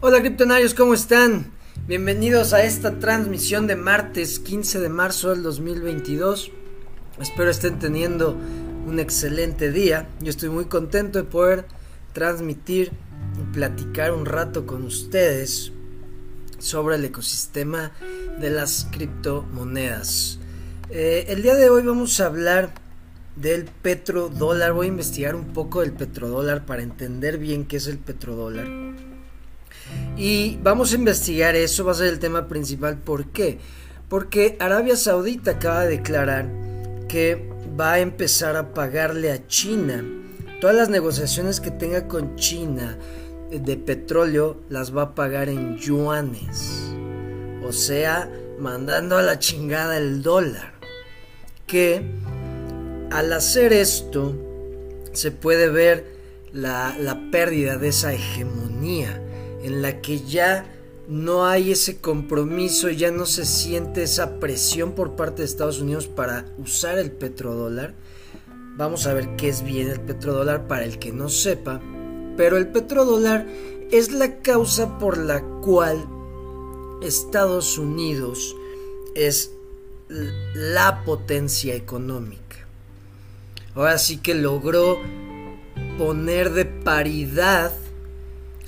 Hola criptonarios, ¿cómo están? Bienvenidos a esta transmisión de martes 15 de marzo del 2022. Espero estén teniendo un excelente día. Yo estoy muy contento de poder transmitir y platicar un rato con ustedes sobre el ecosistema de las criptomonedas. Eh, el día de hoy vamos a hablar del petrodólar. Voy a investigar un poco del petrodólar para entender bien qué es el petrodólar y vamos a investigar eso, va a ser el tema principal. ¿Por qué? Porque Arabia Saudita acaba de declarar que va a empezar a pagarle a China. Todas las negociaciones que tenga con China de petróleo las va a pagar en yuanes. O sea, mandando a la chingada el dólar. Que al hacer esto se puede ver la, la pérdida de esa hegemonía en la que ya no hay ese compromiso, ya no se siente esa presión por parte de Estados Unidos para usar el petrodólar. Vamos a ver qué es bien el petrodólar para el que no sepa. Pero el petrodólar es la causa por la cual Estados Unidos es la potencia económica. Ahora sí que logró poner de paridad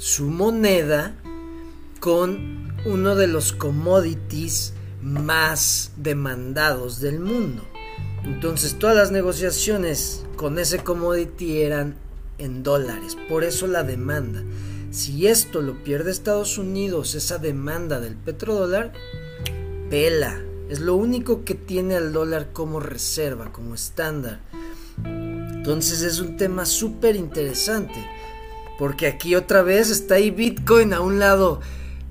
su moneda con uno de los commodities más demandados del mundo. Entonces todas las negociaciones con ese commodity eran en dólares, por eso la demanda. Si esto lo pierde Estados Unidos, esa demanda del petrodólar, pela. Es lo único que tiene al dólar como reserva, como estándar. Entonces es un tema súper interesante. Porque aquí otra vez está ahí Bitcoin a un lado.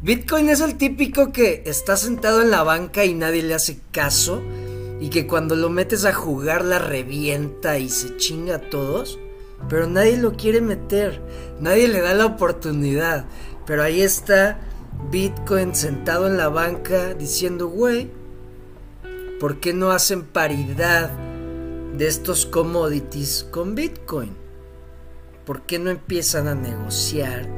Bitcoin es el típico que está sentado en la banca y nadie le hace caso. Y que cuando lo metes a jugar la revienta y se chinga a todos. Pero nadie lo quiere meter. Nadie le da la oportunidad. Pero ahí está Bitcoin sentado en la banca diciendo, güey, ¿por qué no hacen paridad de estos commodities con Bitcoin? ¿Por qué no empiezan a negociar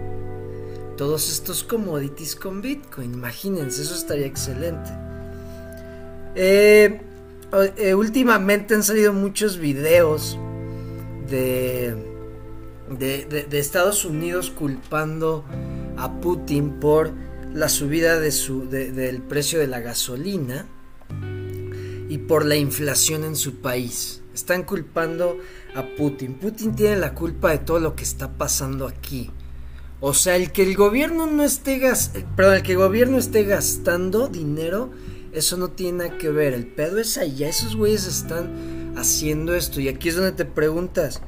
todos estos commodities con Bitcoin? Imagínense, eso estaría excelente. Eh, eh, últimamente han salido muchos videos de, Estados Unidos culpando a Putin por la subida de su, del precio de la gasolina y por la inflación en su país. Están culpando a Putin. Putin tiene la culpa de todo lo que está pasando aquí. O sea, el que el gobierno no esté perdón, el que el gobierno esté gastando dinero, eso no tiene nada que ver. El pedo es allá, esos güeyes están haciendo esto. Y aquí es donde te preguntas,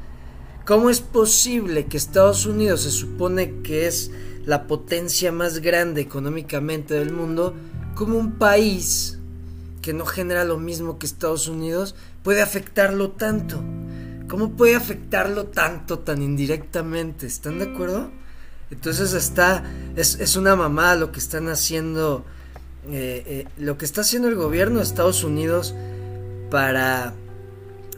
¿cómo es posible que Estados Unidos se supone que es la potencia más grande económicamente del mundo, como un país que no genera lo mismo que Estados Unidos, puede afectarlo tanto? ¿Cómo puede afectarlo tanto, tan indirectamente? ¿Están de acuerdo? Entonces está, es, una mamada lo que están haciendo, eh, eh, lo que está haciendo el gobierno de Estados Unidos para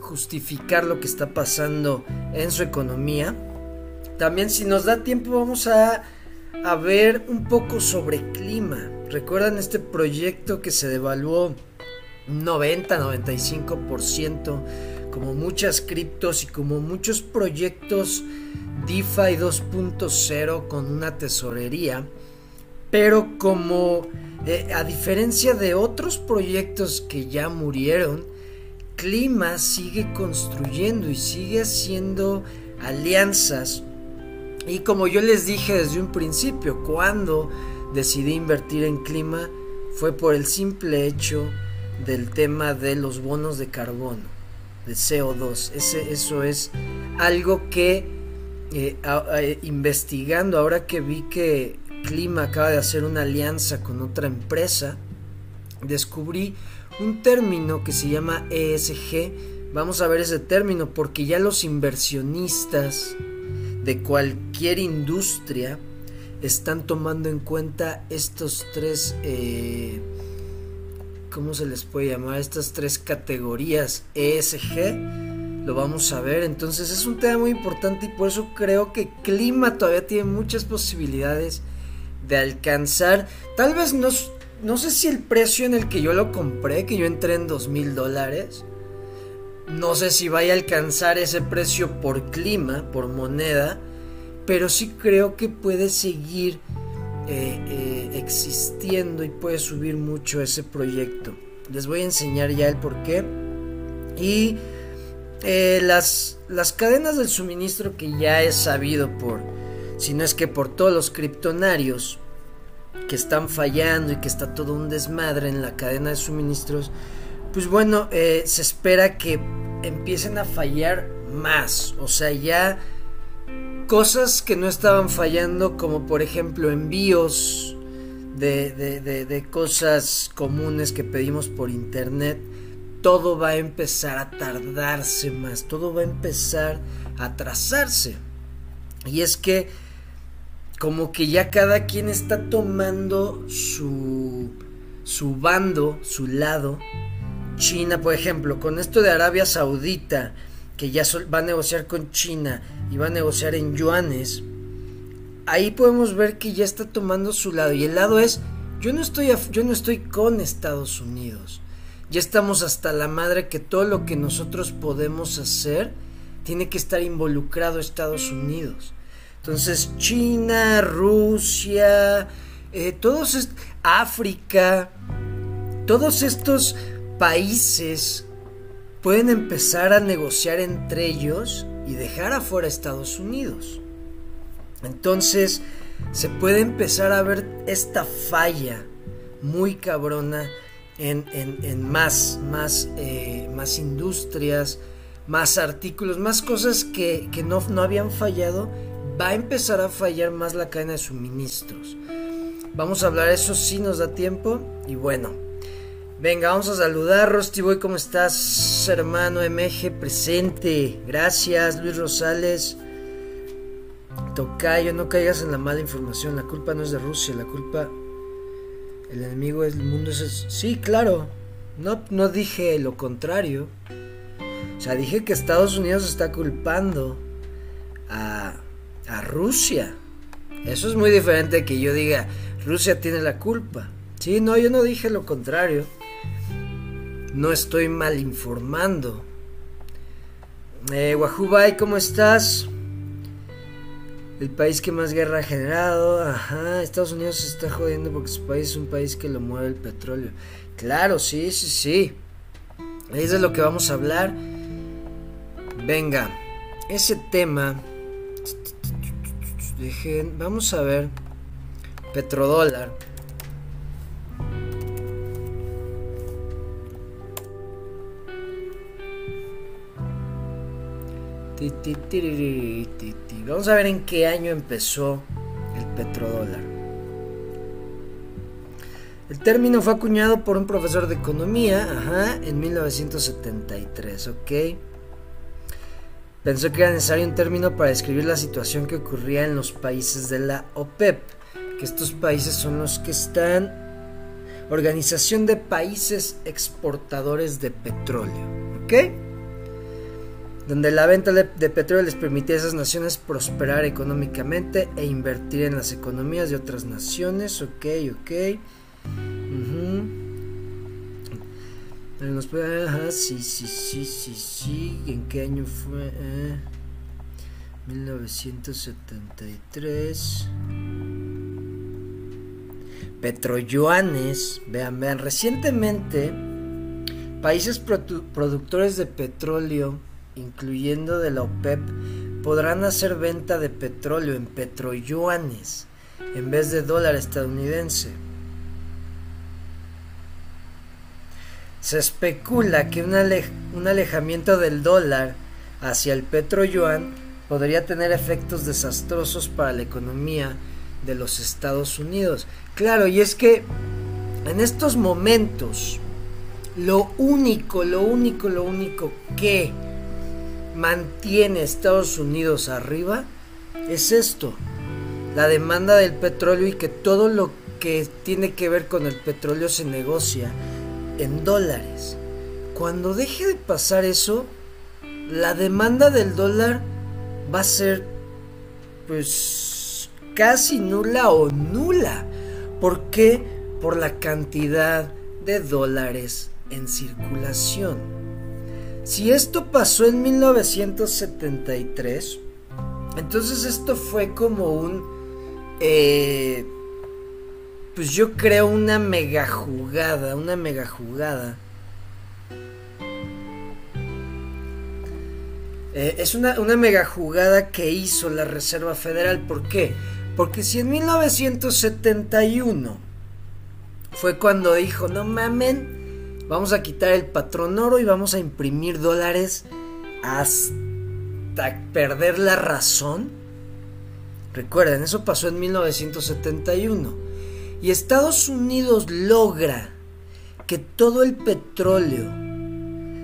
justificar lo que está pasando en su economía. También si nos da tiempo vamos a, a ver un poco sobre clima. ¿Recuerdan este proyecto que se devaluó 90-95%? como muchas criptos y como muchos proyectos DeFi 2.0 con una tesorería, pero como eh, a diferencia de otros proyectos que ya murieron, Clima sigue construyendo y sigue haciendo alianzas. Y como yo les dije desde un principio, cuando decidí invertir en Clima fue por el simple hecho del tema de los bonos de carbono de CO2. Ese, eso es algo que eh, investigando, ahora que vi que Clima acaba de hacer una alianza con otra empresa, descubrí un término que se llama ESG. Vamos a ver ese término porque ya los inversionistas de cualquier industria están tomando en cuenta estos tres eh, ¿cómo se les puede llamar? Estas tres categorías ESG, lo vamos a ver. Entonces es un tema muy importante y por eso creo que clima todavía tiene muchas posibilidades de alcanzar, tal vez no, no sé si el precio en el que yo lo compré, que yo entré en dos mil dólares, no sé si vaya a alcanzar ese precio por clima, por moneda, pero sí creo que puede seguir eh, eh, existiendo y puede subir mucho ese proyecto. Les voy a enseñar ya el por qué. Y eh, las, las cadenas del suministro que ya es sabido por, si no es que por todos los criptonarios que están fallando y que está todo un desmadre en la cadena de suministros, pues bueno, se espera que empiecen a fallar más. O sea, ya cosas que no estaban fallando, como por ejemplo envíos de, de, cosas comunes que pedimos por internet, todo va a empezar a tardarse más, todo va a empezar a atrasarse. Y es que como que ya cada quien está tomando su, su bando, su lado. China, por ejemplo, con esto de Arabia Saudita, que ya va a negociar con China y va a negociar en yuanes, ahí podemos ver que ya está tomando su lado. Y el lado es, yo no estoy, yo no estoy con Estados Unidos. Ya estamos hasta la madre que todo lo que nosotros podemos hacer tiene que estar involucrado Estados Unidos. Entonces China, Rusia, eh, todos África, todos estos países pueden empezar a negociar entre ellos y dejar afuera a Estados Unidos. Entonces se puede empezar a ver esta falla muy cabrona en, más, más, eh, más industrias, más artículos, más cosas que, no, no habían fallado. Va a empezar a fallar más la cadena de suministros. Vamos a hablar, eso si nos da tiempo. Y bueno, Venga, vamos a saludar. Rosti Boy, ¿cómo estás, hermano MG presente? Gracias, Luis Rosales. Tocayo, no caigas en la mala información. La culpa no es de Rusia, la culpa. El enemigo del mundo es. Sí, claro. No, no dije lo contrario. O sea, dije que Estados Unidos está culpando a, a Rusia. Eso es muy diferente que yo diga Rusia tiene la culpa. Sí, no, yo no dije lo contrario no estoy mal informando. Eh, ¿cómo estás? El país que más guerra ha generado. Ajá, Estados Unidos se está jodiendo porque su país es un país que lo mueve el petróleo. Claro, sí, sí, sí. Es de lo que vamos a hablar. Venga, ese tema. Dejen, vamos a ver. Petrodólar. Vamos a ver en qué año empezó el petrodólar. El término fue acuñado por un profesor de economía, ajá, en 1973, ¿ok? Pensó que era necesario un término para describir la situación que ocurría en los países de la OPEP, que estos países son los que están Organización de Países Exportadores de Petróleo, ¿ok? Donde la venta de, petróleo les permitía a esas naciones prosperar económicamente e invertir en las economías de otras naciones. Ok, ok. Nos puede, ajá, sí, sí, sí, sí, sí. ¿En qué año fue? 1973. Eh, Petroyuanes. Vean, vean. Recientemente, países productores de petróleo incluyendo de la OPEP, podrán hacer venta de petróleo en petroyuanes en vez de dólar estadounidense. Se especula que un, alejamiento del dólar hacia el petroyuan podría tener efectos desastrosos para la economía de los Estados Unidos. Claro, y es que en estos momentos lo único, lo único, lo único que mantiene Estados Unidos arriba es esto, la demanda del petróleo y que todo lo que tiene que ver con el petróleo se negocia en dólares. Cuando deje de pasar eso, la demanda del dólar va a ser pues casi nula o nula. ¿Por qué? Por la cantidad de dólares en circulación. Si esto pasó en 1973, entonces esto fue como un... Eh, pues yo creo una mega jugada, una mega jugada. Eh, es una, una mega jugada que hizo la Reserva Federal. ¿Por qué? Porque si en 1971 fue cuando dijo, no mamen, vamos a quitar el patrón oro y vamos a imprimir dólares hasta perder la razón. Recuerden, eso pasó en 1971. Y Estados Unidos logra que todo el petróleo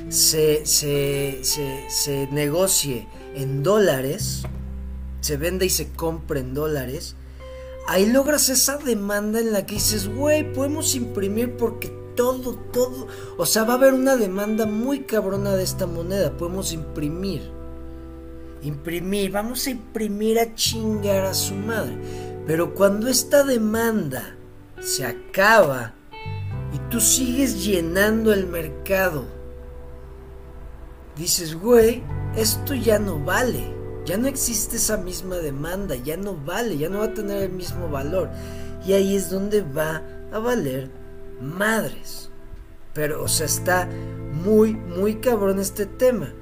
se, se, se, negocie en dólares, se vende y se compre en dólares, ahí logras esa demanda en la que dices, güey, podemos imprimir porque todo, todo, o sea, va a haber una demanda muy cabrona de esta moneda, podemos imprimir, imprimir, vamos a imprimir a chingar a su madre. Pero cuando esta demanda se acaba y tú sigues llenando el mercado, dices, güey, esto ya no vale, ya no existe esa misma demanda, ya no vale, ya no va a tener el mismo valor. Y ahí es donde va a valer madres. Pero, o sea, está muy, muy cabrón este tema.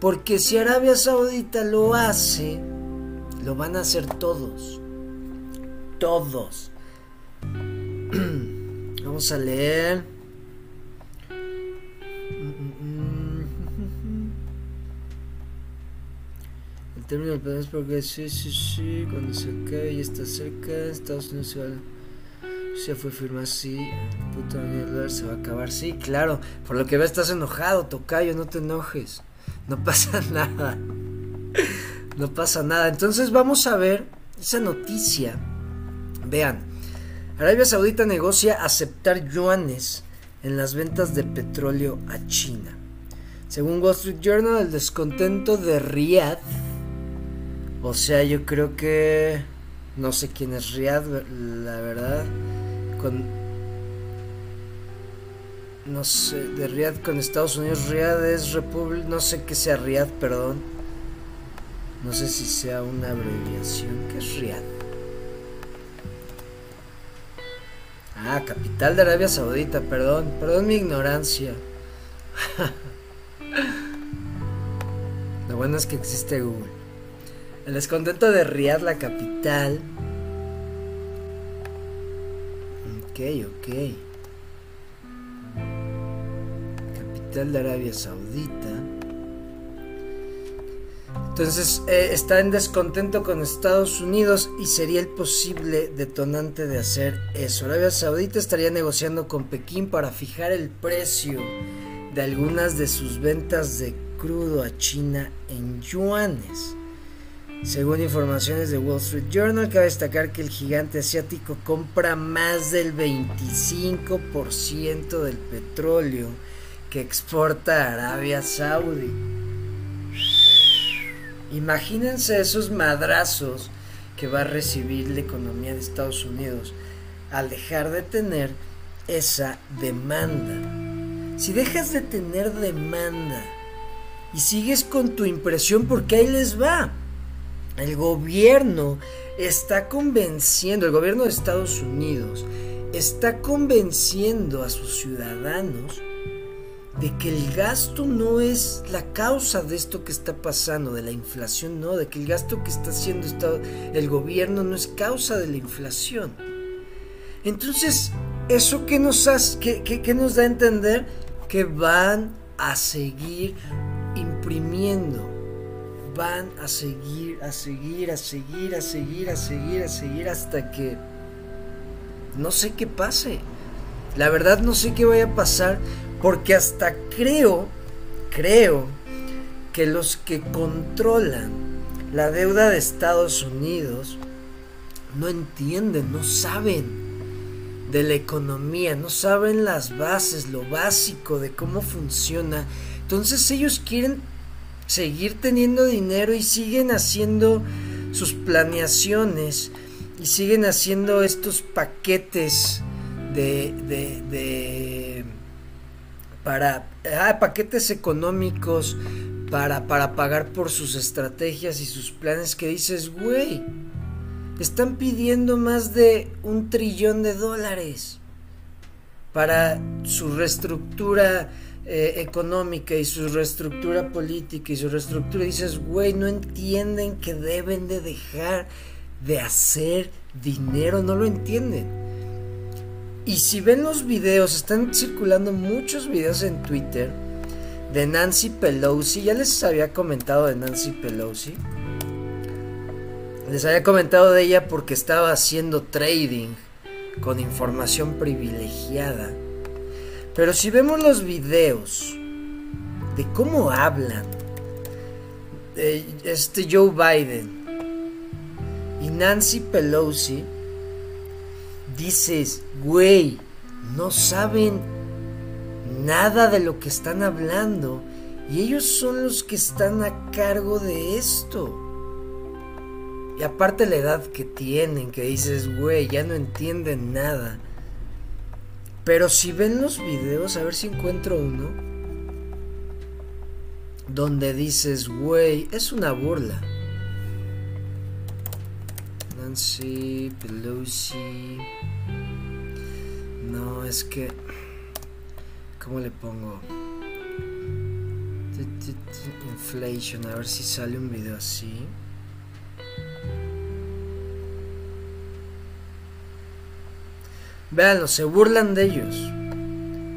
Porque si Arabia Saudita lo hace, lo van a hacer todos. Todos. Vamos a leer. El término del es porque sí, sí, sí, cuando se cae y está cerca, Estados Unidos se va se fue firmar así, puta mierda, se va a acabar. Sí, claro, por lo que veo estás enojado, tocayo, no te enojes. No pasa nada. No pasa nada. Entonces vamos a ver esa noticia. Vean, Arabia Saudita negocia aceptar yuanes en las ventas de petróleo a China. Según Wall Street Journal, el descontento de Riyadh, o sea, yo creo que no sé quién es Riyadh, la verdad, con no sé, de Riyadh con Estados Unidos, Riyadh es República, no sé qué sea Riyadh, perdón. No sé si sea una abreviación, ¿qué es Riyadh? Ah, capital de Arabia Saudita, perdón, perdón mi ignorancia. Lo bueno es que existe Google. El descontento de Riyadh, la capital. Ok. Capital de Arabia Saudita. Entonces eh, está en descontento con Estados Unidos y sería el posible detonante de hacer eso. Arabia Saudita estaría negociando con Pekín para fijar el precio de algunas de sus ventas de crudo a China en yuanes. Según informaciones de Wall Street Journal, cabe destacar que el gigante asiático compra más del 25% del petróleo que exporta Arabia Saudí. Imagínense esos madrazos que va a recibir la economía de Estados Unidos al dejar de tener esa demanda. Si dejas de tener demanda y sigues con tu impresión, porque ahí les va. El gobierno está convenciendo, el gobierno de Estados Unidos está convenciendo a sus ciudadanos de que el gasto no es la causa de esto que está pasando, de la inflación, no, de que el gasto que está haciendo el gobierno no es causa de la inflación. Entonces, ¿eso qué nos, hace, qué, nos da a entender? Que van a seguir imprimiendo, van a seguir, a seguir, a seguir, a seguir, a seguir, a seguir hasta que no sé qué pase. La verdad no sé qué vaya a pasar porque hasta creo, creo que los que controlan la deuda de Estados Unidos no entienden, no saben de la economía, no saben las bases, lo básico de cómo funciona. Entonces ellos quieren seguir teniendo dinero y siguen haciendo sus planeaciones y siguen haciendo estos paquetes de, de, para ah, paquetes económicos para, para pagar por sus estrategias y sus planes que dices, güey, están pidiendo más de un trillón de dólares para su reestructura eh, económica y su reestructura política y su reestructura. dices, güey, no entienden que deben de dejar de hacer dinero, no lo entienden. Y si ven los videos, están circulando muchos videos en Twitter de Nancy Pelosi. Ya les había comentado de Nancy Pelosi. Les había comentado de ella porque estaba haciendo trading con información privilegiada. Pero si vemos los videos de cómo hablan este Joe Biden y Nancy Pelosi, dices, güey, no saben nada de lo que están hablando y ellos son los que están a cargo de esto. Y aparte la edad que tienen, que dices, güey, ya no entienden nada. Pero si ven los videos, a ver si encuentro uno, donde dices, güey, es una burla. Nancy Pelosi. No, es que... ¿Cómo le pongo? Inflation, a ver si sale un video así. Veanlo, se burlan de ellos.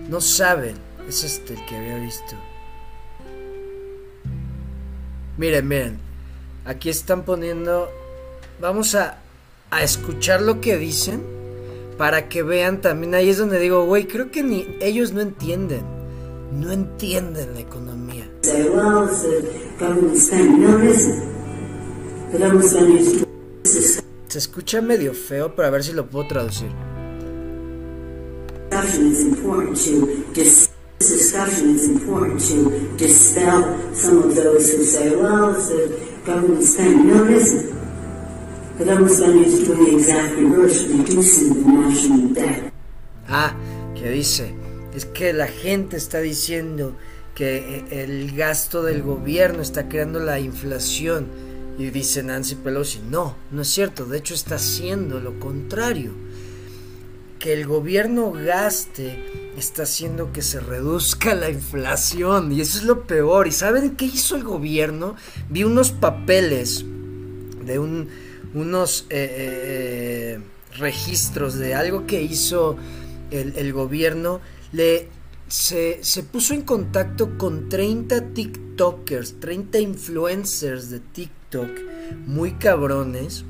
No saben. Es este el que había visto. Miren, miren. Aquí están poniendo. Vamos a, a escuchar lo que dicen. Para que vean también. Ahí es donde digo, güey, creo que ni ellos no entienden. No entienden la economía. Se escucha medio feo, pero a ver si lo puedo traducir. Discussion, it's important to dis- discussion, it's important to dispel some of those who say, well, it's the government spending. No, it isn't. The government spending is doing the exact reverse, reducing the national debt. Ah, que dice, es que la gente está diciendo que eh, el gasto del gobierno está creando la inflación. Y dice Nancy Pelosi, no, no es cierto, de hecho está haciendo lo contrario que el gobierno gaste está haciendo que se reduzca la inflación y eso es lo peor. ¿Y saben qué hizo el gobierno? Vi unos papeles de un, unos eh, eh, registros de algo que hizo el, gobierno. Le, se, se, puso en contacto con 30 TikTokers, 30 influencers de TikTok, muy cabrones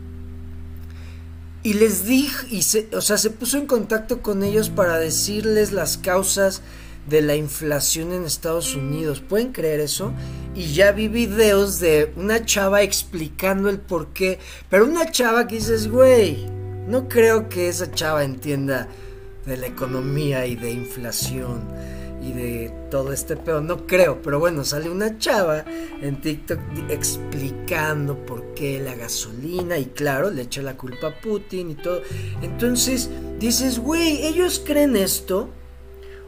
y les dijo, y se, o sea, se puso en contacto con ellos para decirles las causas de la inflación en Estados Unidos. ¿Pueden creer eso? Y ya vi videos de una chava explicando el por qué. Pero una chava que dices, güey, no creo que esa chava entienda de la economía y de inflación y de todo este pedo. No creo, pero bueno, sale una chava en TikTok explicando por qué la gasolina y claro, le echa la culpa a Putin y todo. Entonces dices, güey, ellos creen esto.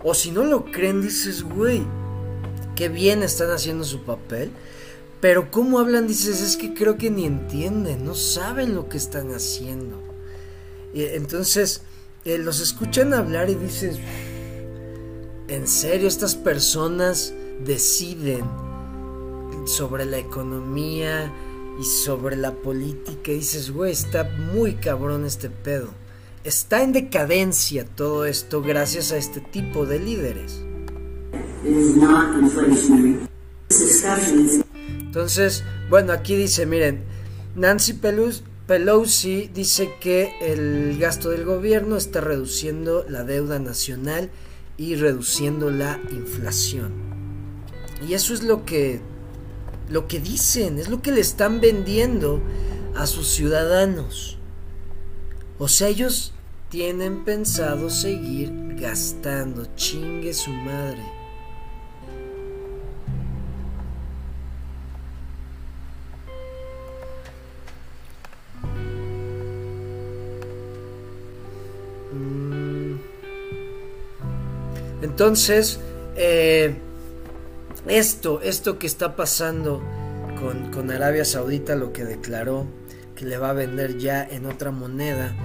O si no lo creen, dices, güey, qué bien están haciendo su papel. Pero cómo hablan, dices, es que creo que ni entienden, no saben lo que están haciendo. Entonces eh, los escuchan hablar y dices, ¿En serio estas personas deciden sobre la economía y sobre la política? Y dices, güey, está muy cabrón este pedo. Está en decadencia todo esto gracias a este tipo de líderes. Entonces, bueno, aquí dice, miren, Nancy Pelosi dice que el gasto del gobierno está reduciendo la deuda nacional y reduciendo la inflación. Y eso es lo que lo que dicen, es lo que le están vendiendo a sus ciudadanos. O sea, ellos tienen pensado seguir gastando, chingue su madre. Entonces, eh, esto, esto que está pasando con, con Arabia Saudita, lo que declaró que le va a vender ya en otra moneda,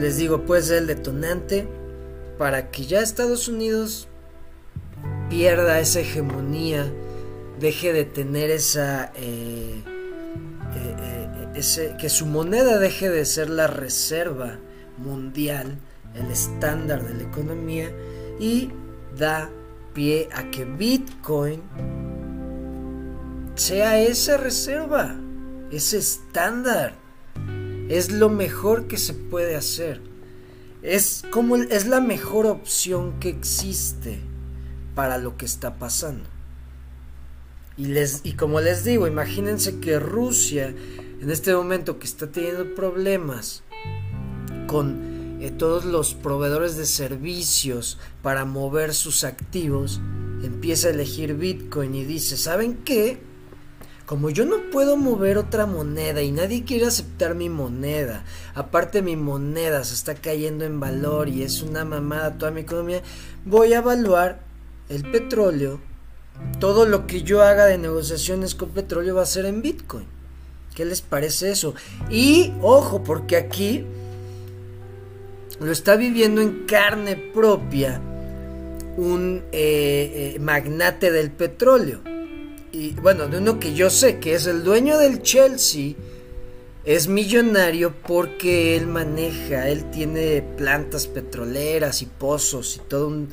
les digo, puede ser el detonante para que ya Estados Unidos pierda esa hegemonía, deje de tener esa... Eh, eh, ese, que su moneda deje de ser la reserva mundial, el estándar de la economía, y da pie a que Bitcoin sea esa reserva, ese estándar. Es lo mejor que se puede hacer. Es como es la mejor opción que existe para lo que está pasando. Y, les, y como les digo, imagínense que Rusia, en este momento que está teniendo problemas con eh, todos los proveedores de servicios para mover sus activos, empieza a elegir Bitcoin y dice, ¿saben qué? Como yo no puedo mover otra moneda y nadie quiere aceptar mi moneda, aparte mi moneda se está cayendo en valor y es una mamada toda mi economía, voy a evaluar el petróleo, todo lo que yo haga de negociaciones con petróleo va a ser en Bitcoin. ¿Qué les parece eso? Y ojo, porque aquí lo está viviendo en carne propia un eh, eh, magnate del petróleo. Y bueno, de uno que yo sé que es el dueño del Chelsea, es millonario porque él maneja, él tiene plantas petroleras y pozos y todo un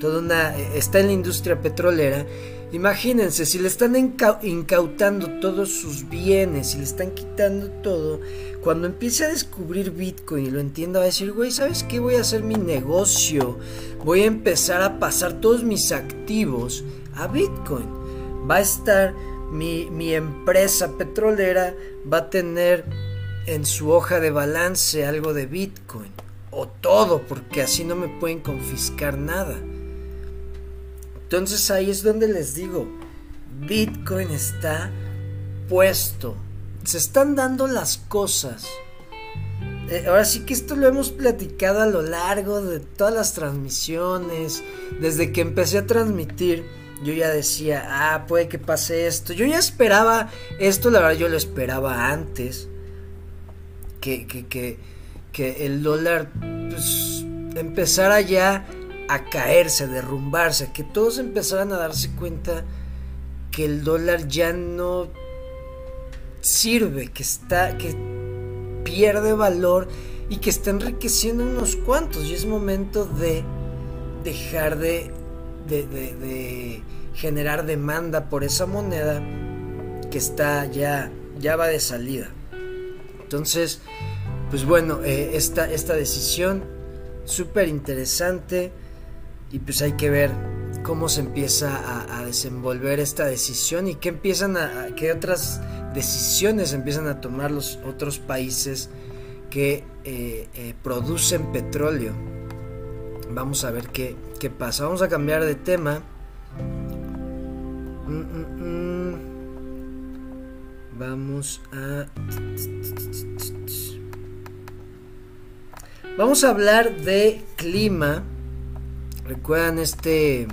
toda una está en la industria petrolera. Imagínense, si le están incautando todos sus bienes, si le están quitando todo, cuando empiece a descubrir Bitcoin y lo entienda, va a decir, güey, ¿sabes qué? Voy a hacer mi negocio, voy a empezar a pasar todos mis activos a Bitcoin. Va a estar mi, mi empresa petrolera, va a tener en su hoja de balance algo de Bitcoin, o todo, porque así no me pueden confiscar nada. Entonces ahí es donde les digo, Bitcoin está puesto. Se están dando las cosas. Eh, ahora sí que esto lo hemos platicado a lo largo de todas las transmisiones. Desde que empecé a transmitir, yo ya decía, ah, puede que pase esto. Yo ya esperaba esto, la verdad yo lo esperaba antes. Que, que, que, que el dólar pues, empezara ya a caerse, a derrumbarse, que todos empezaran a darse cuenta que el dólar ya no sirve, que está, que pierde valor y que está enriqueciendo unos cuantos. Y es momento de dejar de, de, de, generar demanda por esa moneda que está ya, ya va de salida. Entonces, pues bueno, eh, esta, esta decisión súper interesante y pues hay que ver cómo se empieza a, desenvolver esta decisión y qué empiezan a, qué otras decisiones empiezan a tomar los otros países que eh, eh, producen petróleo. Vamos a ver qué, qué, pasa. Vamos a cambiar de tema. Mm, mm, mm. Vamos a... Vamos a hablar de clima ¿Recuerdan este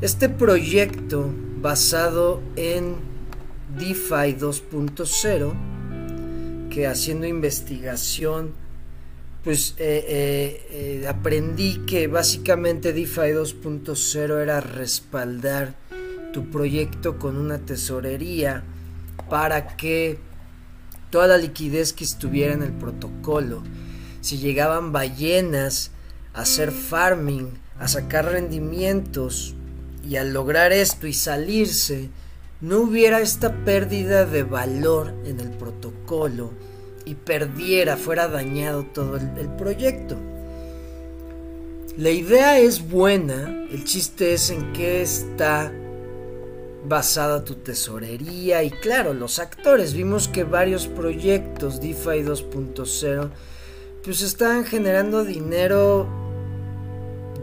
este proyecto basado en DeFi 2.0 que haciendo investigación pues eh, eh, eh, aprendí que básicamente DeFi 2.0 era respaldar tu proyecto con una tesorería para que toda la liquidez que estuviera en el protocolo si llegaban ballenas a hacer farming, a sacar rendimientos, y al lograr esto y salirse, no hubiera esta pérdida de valor en el protocolo y perdiera, fuera dañado todo el, el, proyecto. La idea es buena, el chiste es en qué está basada tu tesorería y claro, los actores. Vimos que varios proyectos DeFi 2.0 pues estaban generando dinero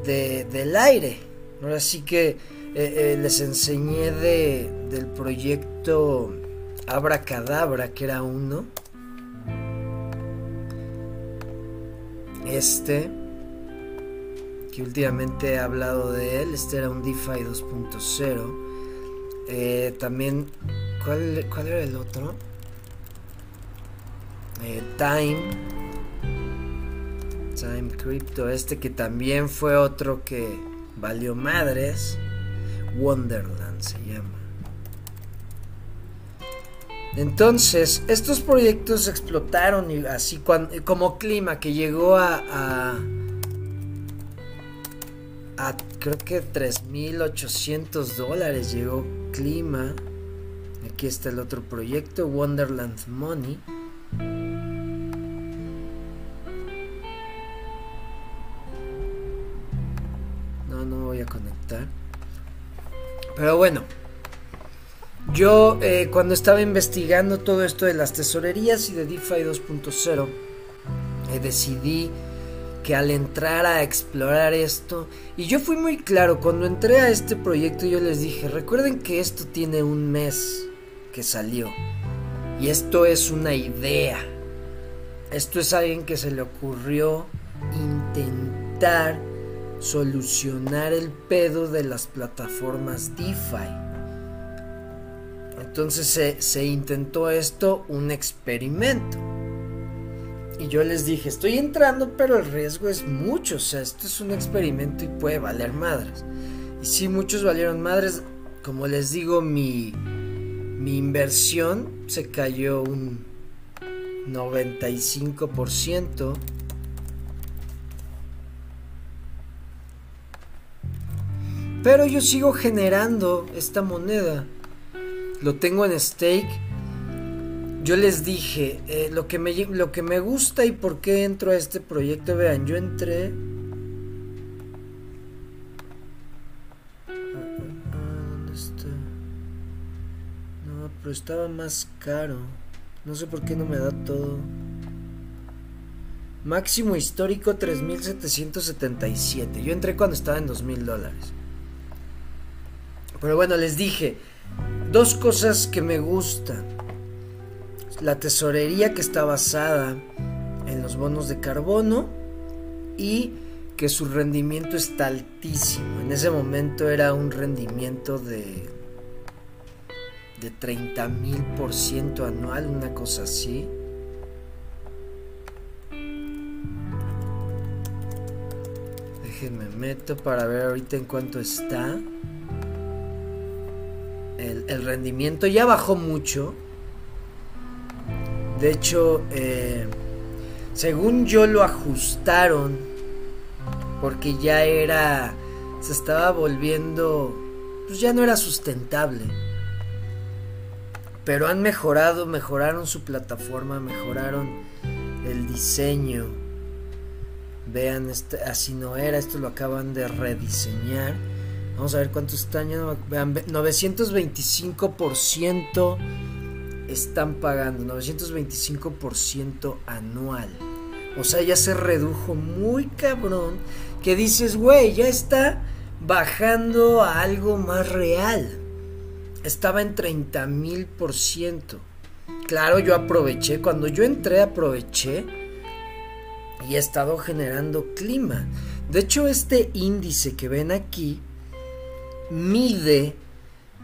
de, del aire. Ahora sí que eh, eh, les enseñé de, del proyecto Abracadabra, que era uno. Este. que últimamente he hablado de él. Este era un DeFi 2.0. Eh, también, ¿cuál, ¿cuál, era el otro? Eh, Time. Time Crypto, este que también fue otro que valió madres. Wonderland se llama. Entonces, estos proyectos explotaron y así como clima que llegó a, a, a creo que 3.800 dólares llegó clima. Aquí está el otro proyecto, Wonderland Money. Pero bueno, yo eh, cuando estaba investigando todo esto de las tesorerías y de DeFi 2.0, eh, decidí que al entrar a explorar esto, y yo fui muy claro, cuando entré a este proyecto yo les dije, recuerden que esto tiene un mes que salió, y esto es una idea, esto es alguien que se le ocurrió intentar solucionar el pedo de las plataformas DeFi. Entonces se, intentó esto, un experimento. Y yo les dije, estoy entrando, pero el riesgo es mucho. O sea, esto es un experimento y puede valer madres. Y sí, muchos valieron madres. Como les digo, mi, mi inversión se cayó un 95%. Pero yo sigo generando esta moneda lo tengo en stake. Yo les dije eh, lo, que me, lo que me gusta y por qué entro a este proyecto. Vean, yo entré. ¿Dónde está? No, pero estaba más caro. No sé por qué no me da todo. Máximo histórico 3.777. Yo entré cuando estaba en 2.000 dólares. Pero bueno, les dije, Dos cosas que me gustan. La tesorería que está basada en los bonos de carbono y que su rendimiento está altísimo. En ese momento era un rendimiento de de 30 mil por ciento anual, una cosa así. Déjenme meto para ver ahorita en cuánto está el, rendimiento ya bajó mucho. De hecho, eh, según yo lo ajustaron, porque ya era, se estaba volviendo, pues ya no era sustentable. Pero han mejorado, mejoraron su plataforma, mejoraron el diseño. Vean, este, así no era, esto lo acaban de rediseñar. Vamos a ver cuánto están. Vean, 925% están pagando. 925% anual. O sea, ya se redujo muy cabrón. Que dices, güey, ya está bajando a algo más real. Estaba en 30 mil por ciento. Claro, yo aproveché. Cuando yo entré, aproveché. Y he estado generando clima. De hecho, este índice que ven aquí mide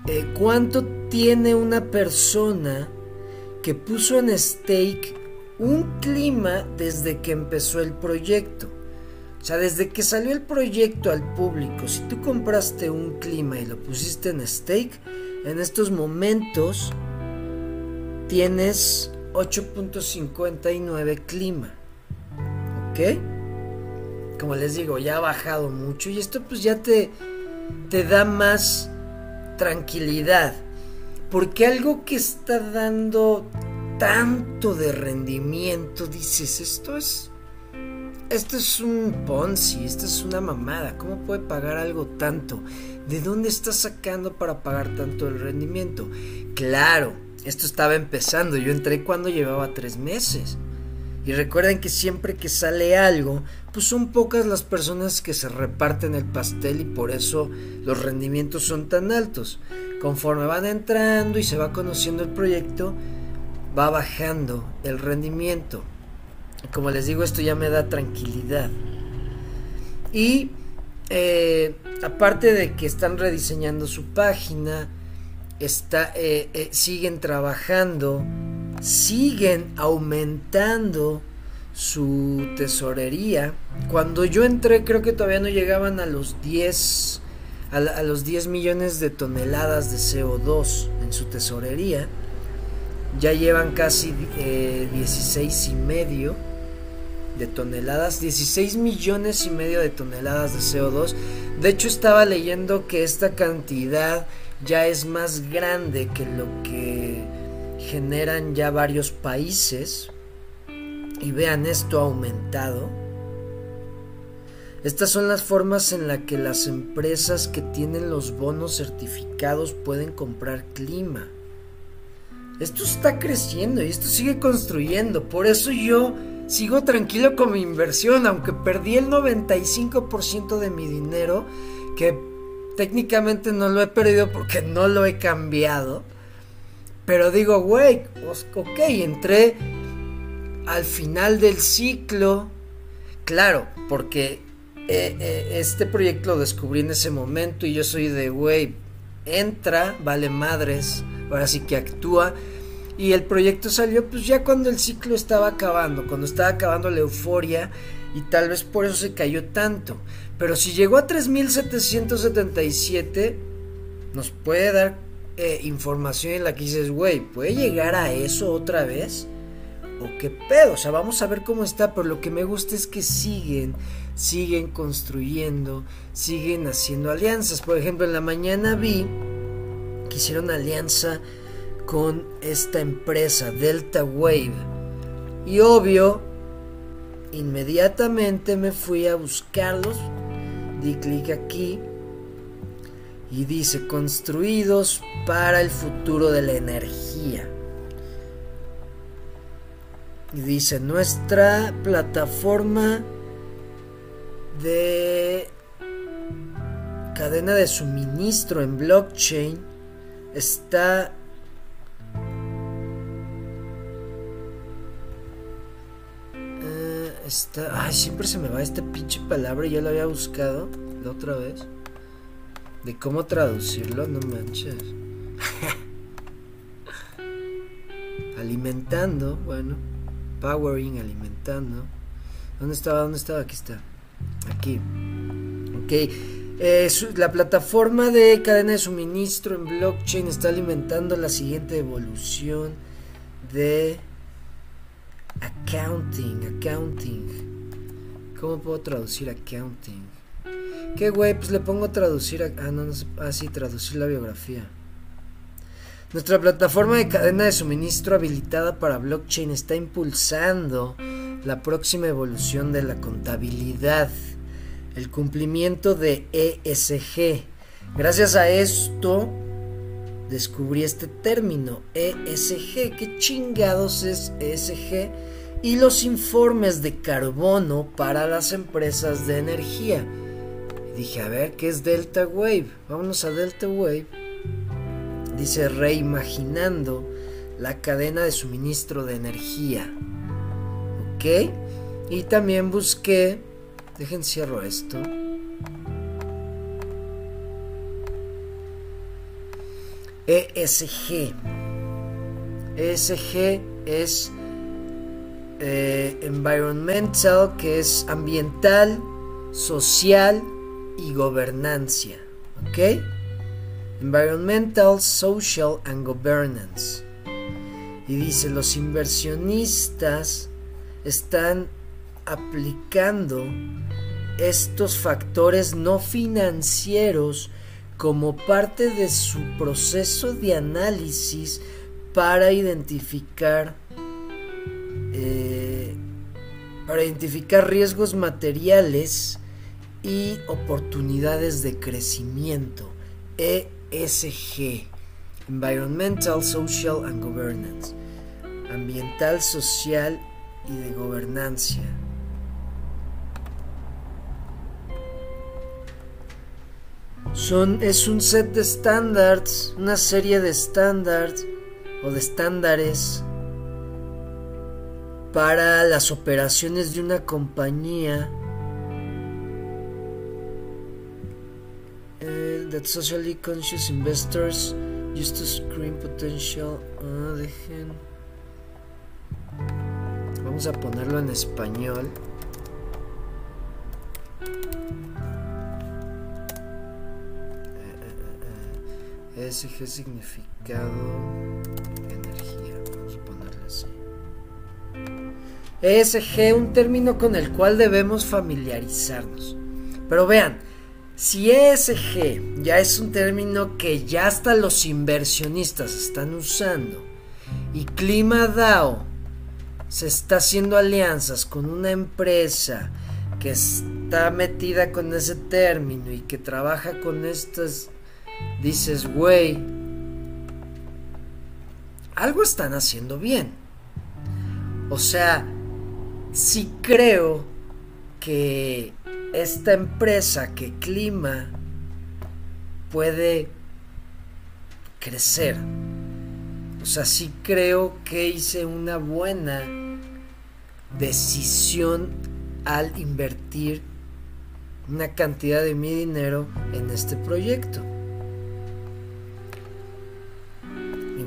eh, cuánto tiene una persona que puso en stake un clima desde que empezó el proyecto. O sea, desde que salió el proyecto al público, si tú compraste un clima y lo pusiste en stake, en estos momentos tienes 8.59 clima. ¿Ok? Como les digo, ya ha bajado mucho y esto pues ya te te da más tranquilidad. Porque algo que está dando tanto de rendimiento, dices, esto es... Esto es un Ponzi, esto es una mamada. ¿Cómo puede pagar algo tanto? ¿De dónde está sacando para pagar tanto el rendimiento? Claro, esto estaba empezando. Yo entré cuando llevaba tres meses. Y recuerden que siempre que sale algo, pues son pocas las personas que se reparten el pastel y por eso los rendimientos son tan altos. Conforme van entrando y se va conociendo el proyecto, va bajando el rendimiento. Como les digo, esto ya me da tranquilidad. Y eh, aparte de que están rediseñando su página, está, eh, eh, siguen trabajando, siguen aumentando su tesorería. Cuando yo entré creo que todavía no llegaban a los 10 a, los 10 millones de toneladas de CO2 en su tesorería. Ya llevan casi 16 y medio de toneladas, 16 millones y medio de toneladas de CO2. De hecho estaba leyendo que esta cantidad ya es más grande que lo que generan ya varios países. Y vean, esto aumentado. Estas son las formas en las que las empresas que tienen los bonos certificados pueden comprar clima. Esto está creciendo y esto sigue construyendo. Por eso yo sigo tranquilo con mi inversión, aunque perdí el 95% de mi dinero, que técnicamente no lo he perdido porque no lo he cambiado. Pero digo, güey, pues, ok, entré al final del ciclo. Claro, porque eh, eh, este proyecto lo descubrí en ese momento y yo soy de, güey, entra, vale madres, ahora sí que actúa. Y el proyecto salió pues ya cuando el ciclo estaba acabando, cuando estaba acabando la euforia y tal vez por eso se cayó tanto. Pero si llegó a 3777, nos puede dar eh, información en la que dices, güey, ¿puede llegar a eso otra vez? ¿O qué pedo? O sea, vamos a ver cómo está, pero lo que me gusta es que siguen, siguen construyendo, siguen haciendo alianzas. Por ejemplo, en la mañana vi que hicieron alianza con esta empresa Delta Wave. Y obvio, inmediatamente me fui a buscarlos. Di clic aquí y dice construidos para el futuro de la energía. Y dice nuestra plataforma de cadena de suministro en blockchain está Ay, siempre se me va esta pinche palabra. Ya la había buscado la otra vez. De cómo traducirlo, no manches. alimentando, bueno. Powering, alimentando. ¿Dónde estaba? ¿Dónde estaba? Aquí está. Aquí. Ok. Eh, la plataforma de cadena de suministro en blockchain está alimentando la siguiente evolución de Accounting, accounting. ¿Cómo puedo traducir accounting? ¿Qué güey? Pues le pongo traducir. ah, no, no, ah, sí, traducir la biografía. Nuestra plataforma de cadena de suministro habilitada para blockchain está impulsando la próxima evolución de la contabilidad, el cumplimiento de ESG. Gracias a esto descubrí este término, ESG. ¿Qué chingados es ESG? Y los informes de carbono para las empresas de energía. Dije, a ver, ¿qué es Delta Wave? Vámonos a Delta Wave. Dice, reimaginando la cadena de suministro de energía. ¿Ok? Y también busqué, dejen cierro esto. ESG. ESG es eh, environmental, que es ambiental, social y gobernancia. ¿Ok? Environmental, social and governance. Y dice, los inversionistas están aplicando estos factores no financieros como parte de su proceso de análisis para identificar eh, para identificar riesgos materiales y oportunidades de crecimiento ESG Environmental, Social and Governance ambiental, social y de gobernancia. Son, es un set de estándares, una serie de estándares o de estándares para las operaciones de una compañía that socially conscious investors used to screen potential. Ah, dejen. Vamos a ponerlo en español. ESG significado energía, vamos a ponerle así. ESG, un término con el cual debemos familiarizarnos. Pero vean, si ESG ya es un término que ya hasta los inversionistas están usando y Clima DAO se está haciendo alianzas con una empresa que está metida con ese término y que trabaja con estas dices, güey, algo están haciendo bien. O sea, si creo que esta empresa que clima puede crecer. O sea, sí creo que hice una buena decisión al invertir una cantidad de mi dinero en este proyecto.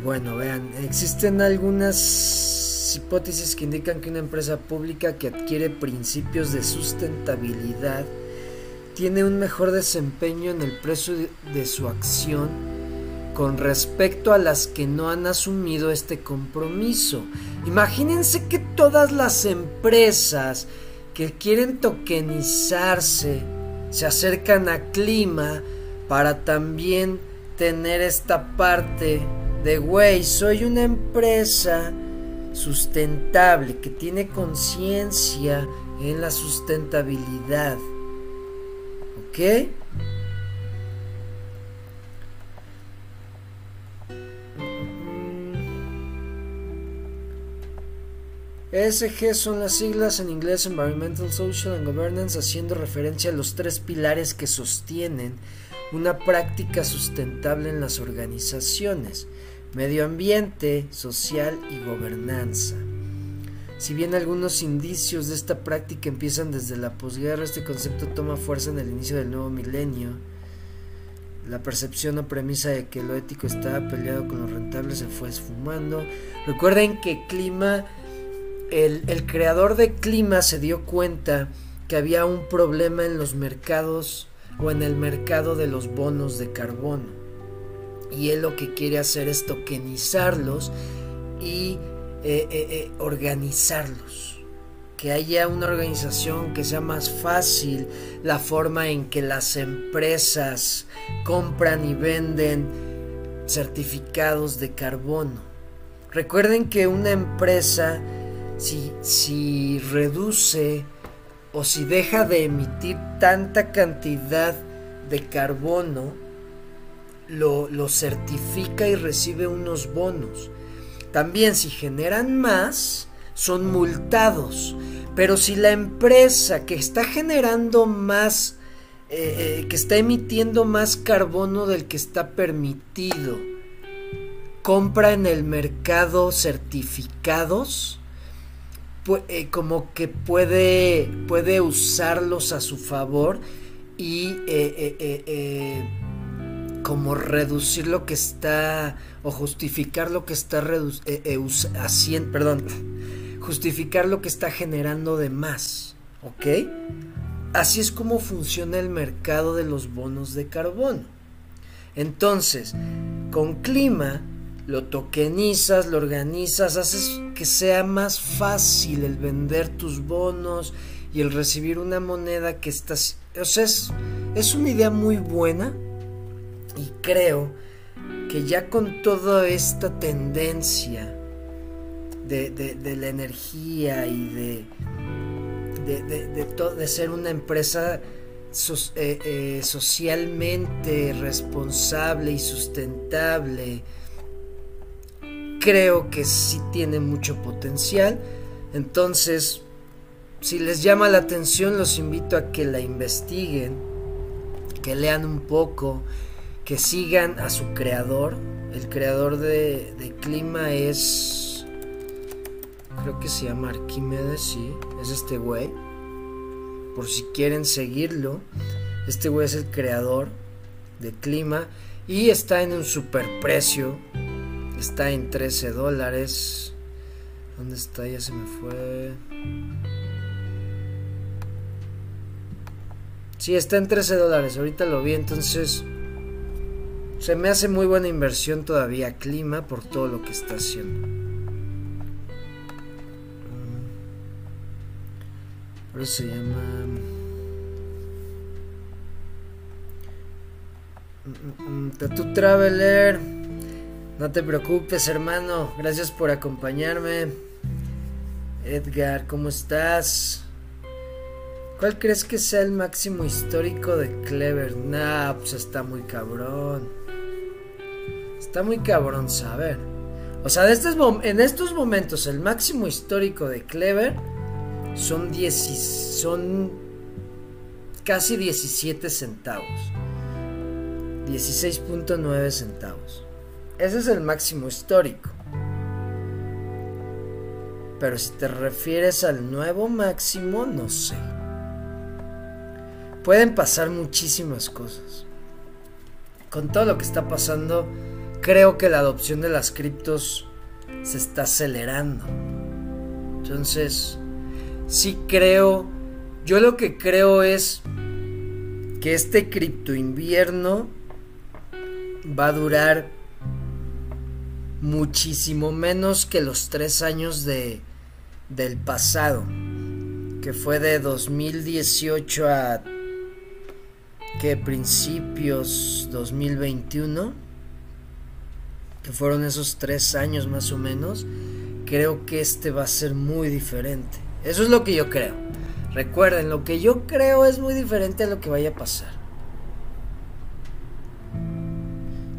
bueno, vean, existen algunas hipótesis que indican que una empresa pública que adquiere principios de sustentabilidad tiene un mejor desempeño en el precio de su acción con respecto a las que no han asumido este compromiso. Imagínense que todas las empresas que quieren tokenizarse se acercan a clima para también tener esta parte de güey, soy una empresa sustentable que tiene conciencia en la sustentabilidad. ¿Ok? ESG son las siglas en inglés Environmental, Social and Governance, haciendo referencia a los tres pilares que sostienen una práctica sustentable en las organizaciones medio ambiente, social y gobernanza. Si bien algunos indicios de esta práctica empiezan desde la posguerra, este concepto toma fuerza en el inicio del nuevo milenio. La percepción o premisa de que lo ético estaba peleado con lo rentable se fue esfumando. Recuerden que Clima, el, el creador de Clima se dio cuenta que había un problema en los mercados o en el mercado de los bonos de carbono y él lo que quiere hacer es tokenizarlos y eh, eh, eh, organizarlos. Que haya una organización que sea más fácil la forma en que las empresas compran y venden certificados de carbono. Recuerden que una empresa, si, si reduce o si deja de emitir tanta cantidad de carbono, lo, certifica y recibe unos bonos. También si generan más, son multados. Pero si la empresa que está generando más, eh, eh, que está emitiendo más carbono del que está permitido, compra en el mercado certificados, eh, como que puede, puede usarlos a su favor y como reducir lo que está o justificar lo que está eh, eh, haciendo, perdón, justificar lo que está generando de más, ¿ok? Así es como funciona el mercado de los bonos de carbono. Entonces, con clima lo tokenizas, lo organizas, haces que sea más fácil el vender tus bonos y el recibir una moneda que estás... O sea, es, es una idea muy buena, y creo que ya con toda esta tendencia de, la energía y de, de, ser una empresa eh, eh, socialmente responsable y sustentable, creo que sí tiene mucho potencial. Entonces, si les llama la atención, los invito a que la investiguen, que lean un poco que sigan a su creador. El creador de, clima es. Creo que se llama Arquímedes, sí. Es este güey. Por si quieren seguirlo. Este güey es el creador. de clima y está en un super precio. Está en 13 dólares. ¿Dónde está? Ya se me fue. Sí, está en 13 dólares. Ahorita lo vi, entonces se me hace muy buena inversión todavía clima por todo lo que está haciendo. Por eso se llama... Tattoo Traveler. No te preocupes, hermano. Gracias por acompañarme. Edgar, ¿cómo estás? ¿Cuál crees que sea el máximo histórico de Clever? Nah, pues está muy cabrón. Está muy cabrón saber. O sea, en estos momentos el máximo histórico de Clever son, son casi 17 centavos. 16.9 centavos. Ese es el máximo histórico. Pero si te refieres al nuevo máximo, no sé. Pueden pasar muchísimas cosas. Con todo lo que está pasando, creo que la adopción de las criptos se está acelerando. Entonces, sí creo, yo lo que creo es que este cripto invierno va a durar muchísimo menos que los tres años de, del pasado, que fue de 2018 a que principios 2021, que fueron esos tres años más o menos, creo que este va a ser muy diferente. Eso es lo que yo creo. Recuerden, lo que yo creo es muy diferente a lo que vaya a pasar.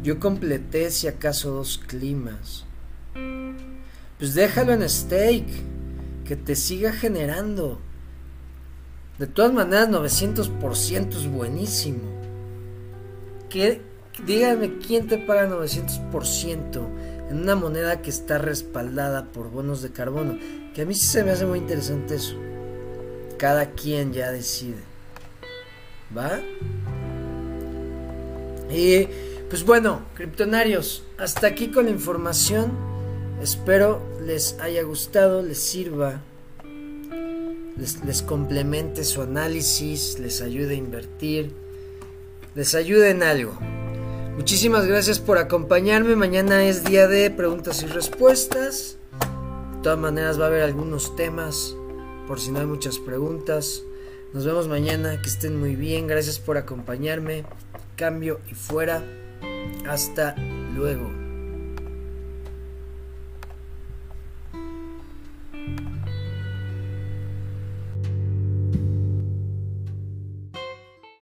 Yo completé si acaso dos climas. Pues déjalo en stake, que te siga generando. De todas maneras, 900% es buenísimo. ¿Qué, dígame quién te paga 900% en una moneda que está respaldada por bonos de carbono. Que a mí sí se me hace muy interesante eso. Cada quien ya decide. ¿Va? Y pues bueno, criptonarios, hasta aquí con la información. Espero les haya gustado, les sirva les, complemente su análisis, les ayude a invertir, les ayude en algo. Muchísimas gracias por acompañarme. Mañana es día de preguntas y respuestas. De todas maneras va a haber algunos temas por si no hay muchas preguntas. Nos vemos mañana, que estén muy bien. Gracias por acompañarme. Cambio y fuera. Hasta luego.